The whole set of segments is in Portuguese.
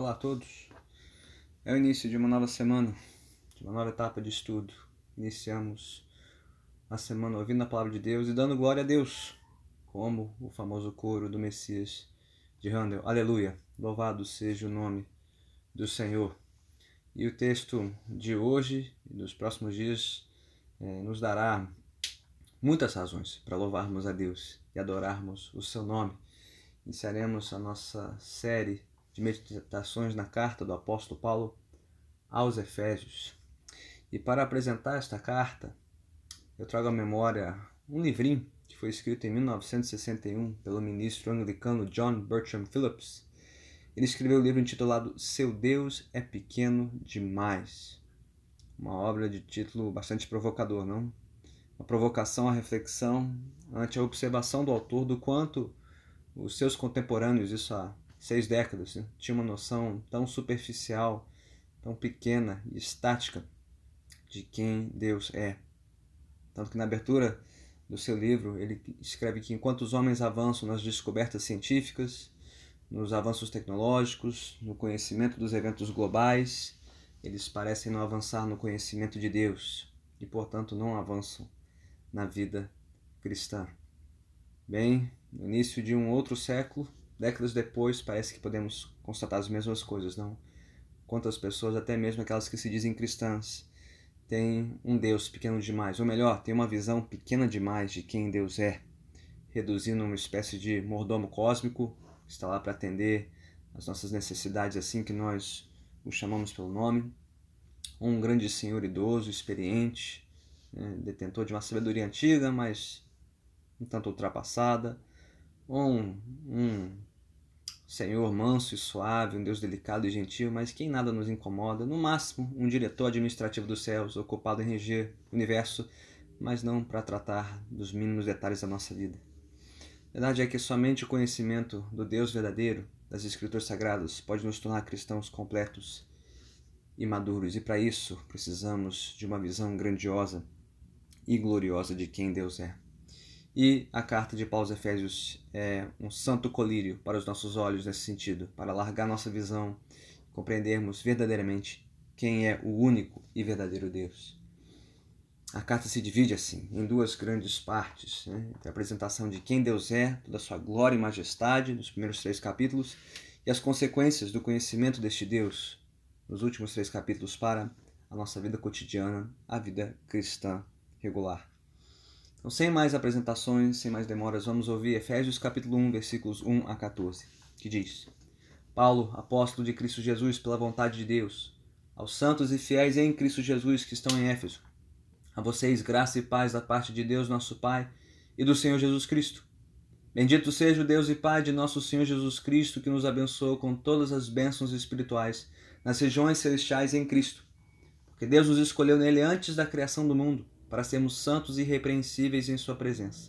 Olá a todos. É o início de uma nova semana, de uma nova etapa de estudo. Iniciamos a semana ouvindo a palavra de Deus e dando glória a Deus, como o famoso coro do Messias de Handel. Aleluia! Louvado seja o nome do Senhor. E o texto de hoje e dos próximos dias é, nos dará muitas razões para louvarmos a Deus e adorarmos o seu nome. Iniciaremos a nossa série de meditações na carta do apóstolo Paulo aos Efésios. E para apresentar esta carta, eu trago à memória um livrinho que foi escrito em 1961 pelo ministro anglicano John Bertram Phillips. Ele escreveu o um livro intitulado Seu Deus é Pequeno Demais. Uma obra de título bastante provocador, não? Uma provocação à reflexão ante a observação do autor do quanto os seus contemporâneos, isso há seis décadas, né? tinha uma noção tão superficial, tão pequena e estática de quem Deus é. Tanto que na abertura do seu livro ele escreve que enquanto os homens avançam nas descobertas científicas, nos avanços tecnológicos, no conhecimento dos eventos globais, eles parecem não avançar no conhecimento de Deus e, portanto, não avançam na vida cristã. Bem, no início de um outro século, décadas depois, parece que podemos constatar as mesmas coisas, não? Quantas pessoas, até mesmo aquelas que se dizem cristãs, têm um Deus pequeno demais, ou melhor, têm uma visão pequena demais de quem Deus é, reduzindo uma espécie de mordomo cósmico que está lá para atender as nossas necessidades assim que nós o chamamos pelo nome, um grande senhor idoso, experiente, né, detentor de uma sabedoria antiga, mas um tanto ultrapassada, um, um Senhor manso e suave, um Deus delicado e gentil, mas que em nada nos incomoda, no máximo um diretor administrativo dos céus, ocupado em reger o universo, mas não para tratar dos mínimos detalhes da nossa vida. A verdade é que somente o conhecimento do Deus verdadeiro, das Escrituras Sagradas, pode nos tornar cristãos completos e maduros, e para isso precisamos de uma visão grandiosa e gloriosa de quem Deus é. E a carta de Paulo aos Efésios é um santo colírio para os nossos olhos nesse sentido, para alargar nossa visão, compreendermos verdadeiramente quem é o único e verdadeiro Deus. A carta se divide assim em duas grandes partes: né? a apresentação de quem Deus é, toda a sua glória e majestade, nos primeiros três capítulos, e as consequências do conhecimento deste Deus, nos últimos três capítulos, para a nossa vida cotidiana, a vida cristã regular. Então, sem mais apresentações, sem mais demoras, vamos ouvir Efésios capítulo 1, versículos 1 a 14, que diz: Paulo, apóstolo de Cristo Jesus pela vontade de Deus, aos santos e fiéis em Cristo Jesus que estão em Éfeso, a vocês graça e paz da parte de Deus, nosso Pai, e do Senhor Jesus Cristo. Bendito seja o Deus e Pai de nosso Senhor Jesus Cristo, que nos abençoou com todas as bênçãos espirituais nas regiões celestiais em Cristo, porque Deus nos escolheu nele antes da criação do mundo para sermos santos e irrepreensíveis em Sua presença.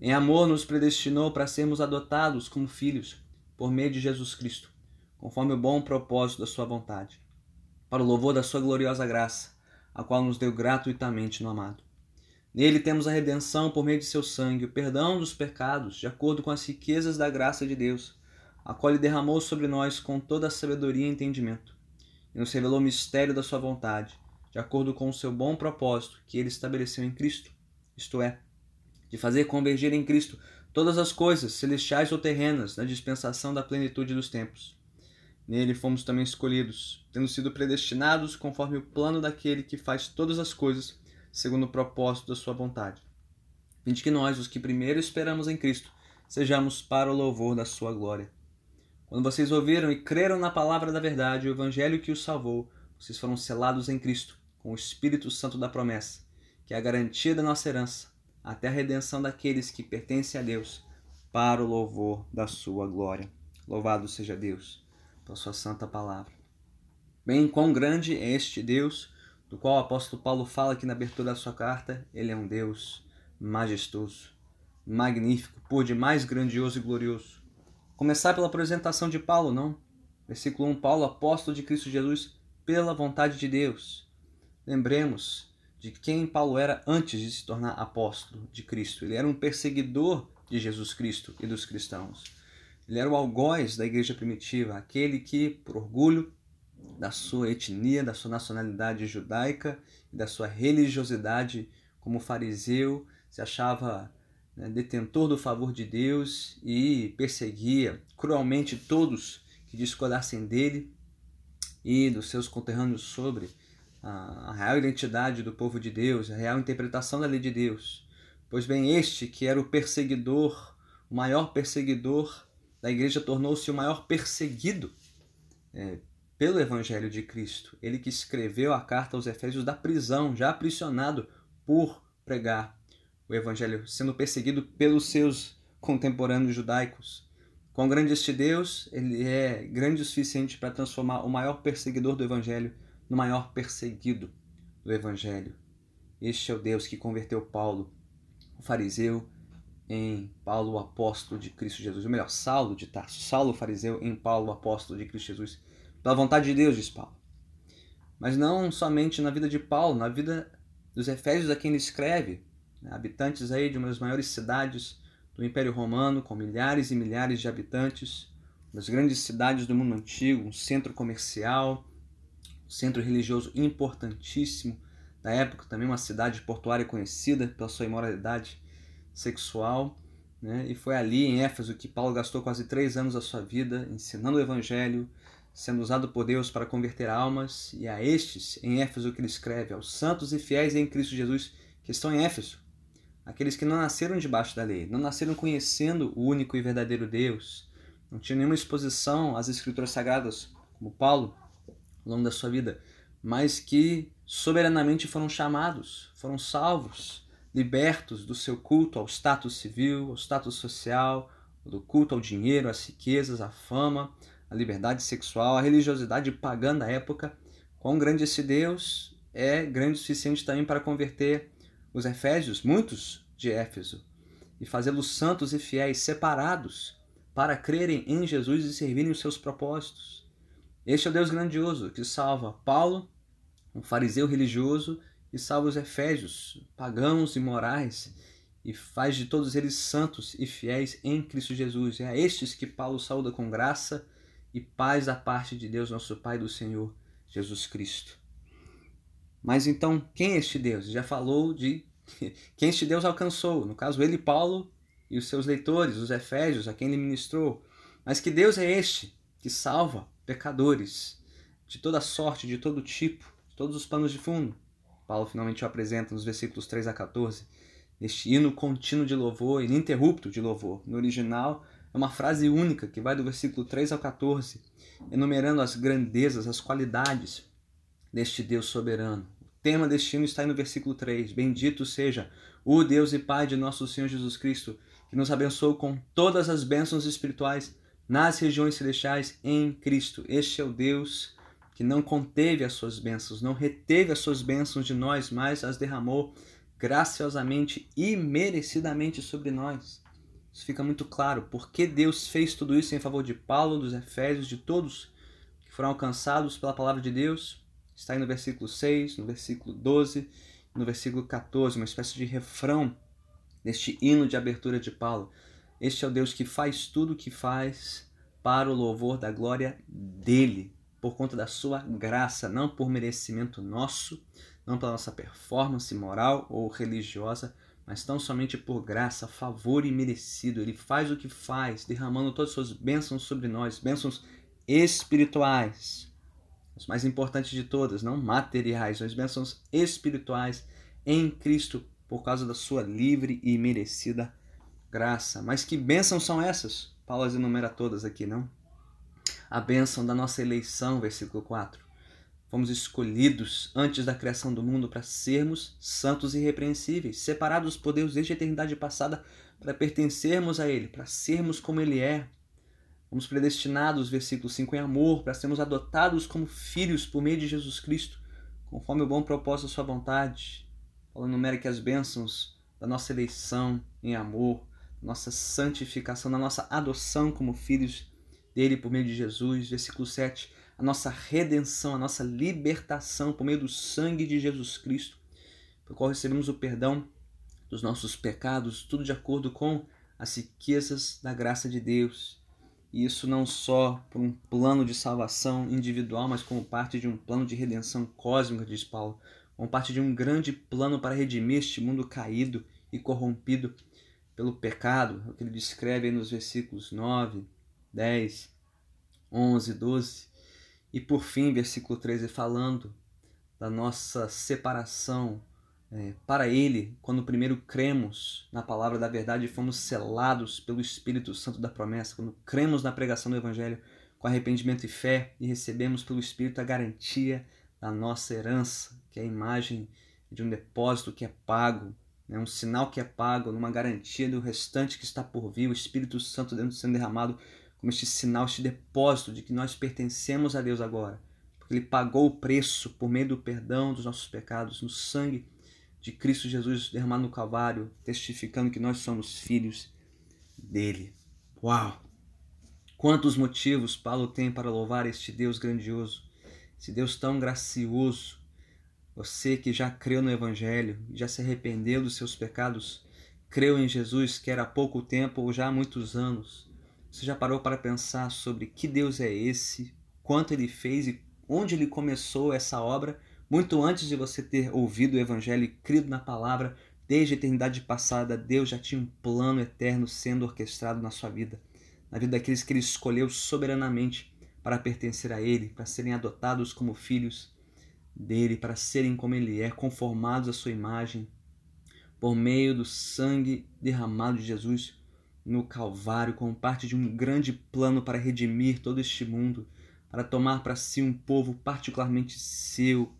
Em amor, nos predestinou para sermos adotados como filhos por meio de Jesus Cristo, conforme o bom propósito da Sua vontade, para o louvor da Sua gloriosa graça, a qual nos deu gratuitamente no amado. Nele temos a redenção por meio de seu sangue, o perdão dos pecados, de acordo com as riquezas da graça de Deus, a qual ele derramou sobre nós com toda a sabedoria e entendimento, e nos revelou o mistério da sua vontade, de acordo com o seu bom propósito que ele estabeleceu em Cristo, isto é, de fazer convergir em Cristo todas as coisas, celestiais ou terrenas, na dispensação da plenitude dos tempos. Nele fomos também escolhidos, tendo sido predestinados conforme o plano daquele que faz todas as coisas segundo o propósito da sua vontade. Vinde que nós, os que primeiro esperamos em Cristo, sejamos para o louvor da sua glória. Quando vocês ouviram e creram na palavra da verdade, o evangelho que os salvou, vocês foram selados em Cristo com o Espírito Santo da promessa, que é a garantia da nossa herança, até a redenção daqueles que pertencem a Deus, para o louvor da sua glória. Louvado seja Deus, pela sua santa palavra. Bem, quão grande é este Deus, do qual o apóstolo Paulo fala aqui na abertura da sua carta, ele é um Deus majestoso, magnífico, por demais grandioso e glorioso. Começar pela apresentação de Paulo, não? Versículo 1, Paulo, apóstolo de Cristo Jesus, pela vontade de Deus. Lembremos de quem Paulo era antes de se tornar apóstolo de Cristo. Ele era um perseguidor de Jesus Cristo e dos cristãos. Ele era o algoz da igreja primitiva, aquele que, por orgulho da sua etnia, da sua nacionalidade judaica e da sua religiosidade como fariseu, se achava né, detentor do favor de Deus e perseguia cruelmente todos que discordassem dele e dos seus conterrâneos sobre a, real identidade do povo de Deus, a real interpretação da lei de Deus. Pois bem, este que era o perseguidor, o maior perseguidor da igreja, tornou-se o maior perseguido é, pelo Evangelho de Cristo. Ele que escreveu a carta aos Efésios da prisão, já aprisionado por pregar o Evangelho, sendo perseguido pelos seus contemporâneos judaicos. Quão grande este Deus, ele é grande o suficiente para transformar o maior perseguidor do Evangelho no maior perseguido do Evangelho. Este é o Deus que converteu Paulo, o fariseu, em Paulo, o apóstolo de Cristo Jesus. Ou melhor, Saulo de Tarso. Saulo, o fariseu, em Paulo, o apóstolo de Cristo Jesus. Pela vontade de Deus, diz Paulo. Mas não somente na vida de Paulo, na vida dos Efésios a quem ele escreve, né? habitantes aí de uma das maiores cidades do Império Romano, com milhares e milhares de habitantes, das grandes cidades do mundo antigo, um centro comercial, centro religioso importantíssimo da época, também uma cidade portuária conhecida pela sua imoralidade sexual. Né? E foi ali em Éfeso que Paulo gastou quase três anos da sua vida ensinando o Evangelho, sendo usado por Deus para converter almas, e a estes, em Éfeso, que ele escreve, aos santos e fiéis em Cristo Jesus que estão em Éfeso, aqueles que não nasceram debaixo da lei, não nasceram conhecendo o único e verdadeiro Deus, não tinham nenhuma exposição às Escrituras Sagradas, como Paulo, ao longo da sua vida, mas que soberanamente foram chamados, foram salvos, libertos do seu culto ao status civil, ao status social, do culto ao dinheiro, às riquezas, à fama, à liberdade sexual, à religiosidade pagã da época. Quão grande esse Deus é grande o suficiente também para converter os Efésios, muitos de Éfeso, e fazê-los santos e fiéis, separados, para crerem em Jesus e servirem os seus propósitos. Este é o Deus grandioso que salva Paulo, um fariseu religioso, e salva os Efésios, pagãos e morais, e faz de todos eles santos e fiéis em Cristo Jesus. É a estes que Paulo saúda com graça e paz da parte de Deus, nosso Pai do Senhor Jesus Cristo. Mas então, quem é este Deus? Já falou de quem este Deus alcançou, no caso ele, Paulo e os seus leitores, os Efésios, a quem ele ministrou. Mas que Deus é este que salva pecadores de toda sorte, de todo tipo, de todos os panos de fundo. Paulo finalmente o apresenta nos versículos 3 a 14, este hino contínuo de louvor, ininterrupto de louvor. No original, é uma frase única que vai do versículo 3 ao 14, enumerando as grandezas, as qualidades deste Deus soberano. O tema deste hino está aí no versículo 3. Bendito seja o Deus e Pai de nosso Senhor Jesus Cristo, que nos abençoou com todas as bênçãos espirituais nas regiões celestiais em Cristo. Este é o Deus que não conteve as suas bênçãos, não reteve as suas bênçãos de nós, mas as derramou graciosamente e merecidamente sobre nós. Isso fica muito claro, porque Deus fez tudo isso em favor de Paulo, dos Efésios, de todos que foram alcançados pela palavra de Deus. Está aí no versículo 6, no versículo 12, no versículo 14, uma espécie de refrão deste hino de abertura de Paulo. Este é o Deus que faz tudo o que faz para o louvor da glória dele, por conta da sua graça, não por merecimento nosso, não pela nossa performance moral ou religiosa, mas tão somente por graça, favor e merecido. Ele faz o que faz, derramando todas as suas bênçãos sobre nós, bênçãos espirituais. As mais importantes de todas, não materiais, mas bênçãos espirituais em Cristo, por causa da sua livre e merecida graça. Mas que bênçãos são essas? Paulo as enumera todas aqui, não? a bênção da nossa eleição, versículo 4. Fomos escolhidos antes da criação do mundo para sermos santos e irrepreensíveis, separados por Deus desde a eternidade passada para pertencermos a Ele, para sermos como Ele é. Fomos predestinados, versículo 5, em amor, para sermos adotados como filhos por meio de Jesus Cristo, conforme o bom propósito da Sua vontade. Paulo enumera que as bênçãos da nossa eleição em amor, nossa santificação, da nossa adoção como filhos dele por meio de Jesus. Versículo 7. A nossa redenção, a nossa libertação por meio do sangue de Jesus Cristo, por qual recebemos o perdão dos nossos pecados, tudo de acordo com as riquezas da graça de Deus. E isso não só por um plano de salvação individual, mas como parte de um plano de redenção cósmica, diz Paulo, como parte de um grande plano para redimir este mundo caído e corrompido pelo pecado, o que ele descreve nos versículos 9, 10, 11, 12. E por fim, versículo 13, falando da nossa separação é, para Ele, quando primeiro cremos na palavra da verdade e fomos selados pelo Espírito Santo da promessa, quando cremos na pregação do Evangelho com arrependimento e fé e recebemos pelo Espírito a garantia da nossa herança, que é a imagem de um depósito que é pago, né, um sinal que é pago, numa garantia do restante que está por vir, o Espírito Santo dentro sendo derramado como este sinal, este depósito de que nós pertencemos a Deus agora, porque Ele pagou o preço por meio do perdão dos nossos pecados, no sangue de Cristo Jesus derramado no Calvário, testificando que nós somos filhos dele. Uau! Quantos motivos Paulo tem para louvar este Deus grandioso, esse Deus tão gracioso. Você que já creu no Evangelho, já se arrependeu dos seus pecados, creu em Jesus, quer há pouco tempo ou já há muitos anos. Você já parou para pensar sobre que Deus é esse, quanto ele fez e onde ele começou essa obra? Muito antes de você ter ouvido o Evangelho e crido na palavra, desde a eternidade passada, Deus já tinha um plano eterno sendo orquestrado na sua vida, na vida daqueles que Ele escolheu soberanamente para pertencer a Ele, para serem adotados como filhos dele, para serem como Ele é, conformados à sua imagem, por meio do sangue derramado de Jesus no Calvário, como parte de um grande plano para redimir todo este mundo, para tomar para si um povo particularmente seu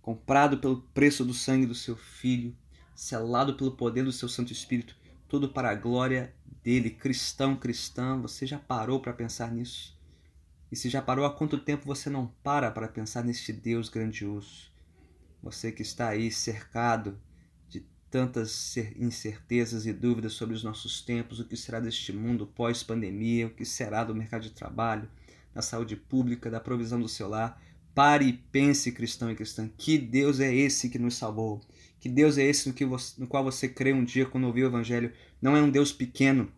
comprado pelo preço do sangue do seu Filho, selado pelo poder do seu Santo Espírito, tudo para a glória dele. Cristão, cristã, você já parou para pensar nisso? E se já parou, há quanto tempo você não para para pensar neste Deus grandioso? Você que está aí cercado de tantas incertezas e dúvidas sobre os nossos tempos, o que será deste mundo pós-pandemia, o que será do mercado de trabalho, da saúde pública, da provisão do seu lar. Pare e pense, cristão e cristã, que Deus é esse que nos salvou. Que Deus é esse no, que você, no qual você crê um dia quando ouviu o Evangelho. Não é um Deus pequeno,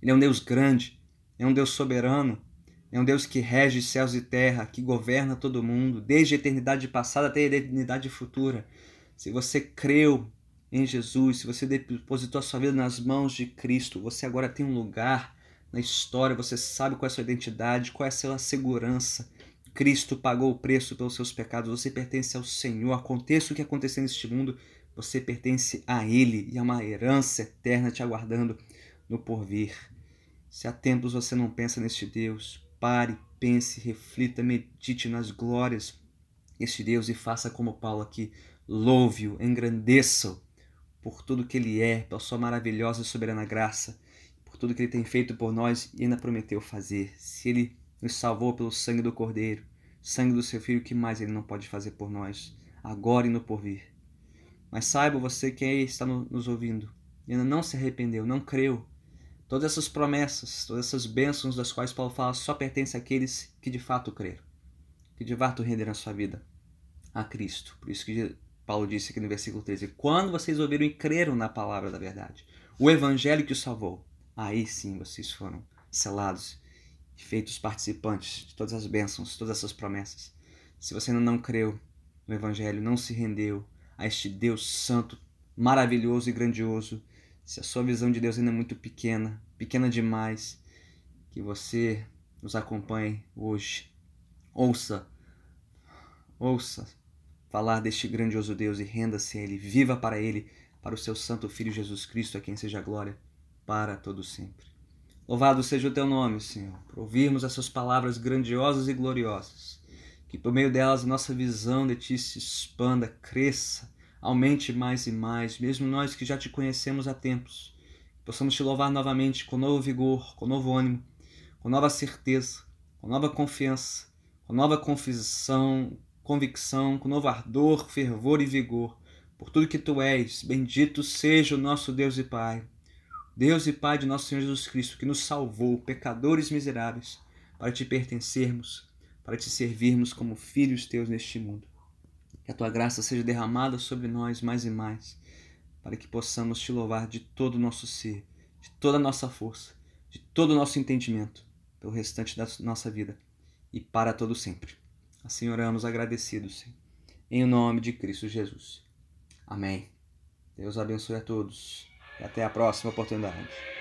ele é um Deus grande, é um Deus soberano, é um Deus que rege céus e terra, que governa todo mundo, desde a eternidade passada até a eternidade futura. Se você creu em Jesus, se você depositou a sua vida nas mãos de Cristo, você agora tem um lugar na história, você sabe qual é a sua identidade, qual é a sua segurança. Cristo pagou o preço pelos seus pecados, você pertence ao Senhor. Aconteça o que acontecer neste mundo, você pertence a Ele e há uma herança eterna te aguardando no porvir. Se há tempos você não pensa neste Deus, pare, pense, reflita, medite nas glórias deste Deus e faça como Paulo aqui, louve-o, engrandeça-o por tudo que Ele é, pela sua maravilhosa e soberana graça, por tudo que Ele tem feito por nós e ainda prometeu fazer. Se Ele nos salvou pelo sangue do Cordeiro, sangue do seu Filho, que mais Ele não pode fazer por nós, agora e no porvir. Mas saiba você que aí está nos ouvindo e ainda não se arrependeu, não creu. Todas essas promessas, todas essas bênçãos das quais Paulo fala só pertencem àqueles que de fato creram, que de fato renderam a sua vida a Cristo. Por isso que Paulo disse aqui no versículo 13: Quando vocês ouviram e creram na palavra da verdade, o evangelho que os salvou, aí sim vocês foram selados feitos participantes de todas as bênçãos, todas essas promessas. Se você ainda não creu no Evangelho, não se rendeu a este Deus santo, maravilhoso e grandioso, se a sua visão de Deus ainda é muito pequena, pequena demais, que você nos acompanhe hoje. Ouça, ouça falar deste grandioso Deus e renda-se a Ele, viva para Ele, para o seu Santo Filho Jesus Cristo, a quem seja glória para todo sempre. Louvado seja o teu nome, Senhor, por ouvirmos essas palavras grandiosas e gloriosas. Que por meio delas a nossa visão de ti se expanda, cresça, aumente mais e mais, mesmo nós que já te conhecemos há tempos. Possamos te louvar novamente com novo vigor, com novo ânimo, com nova certeza, com nova confiança, com nova confissão, convicção, com novo ardor, fervor e vigor. Por tudo que tu és, bendito seja o nosso Deus e Pai Deus e Pai de nosso Senhor Jesus Cristo, que nos salvou, pecadores miseráveis, para te pertencermos, para te servirmos como filhos teus neste mundo. Que a tua graça seja derramada sobre nós mais e mais, para que possamos te louvar de todo o nosso ser, de toda a nossa força, de todo o nosso entendimento, pelo restante da nossa vida e para todo sempre. Assim oramos agradecidos, Senhor. Em nome de Cristo Jesus. Amém. Deus abençoe a todos e até a próxima oportunidade.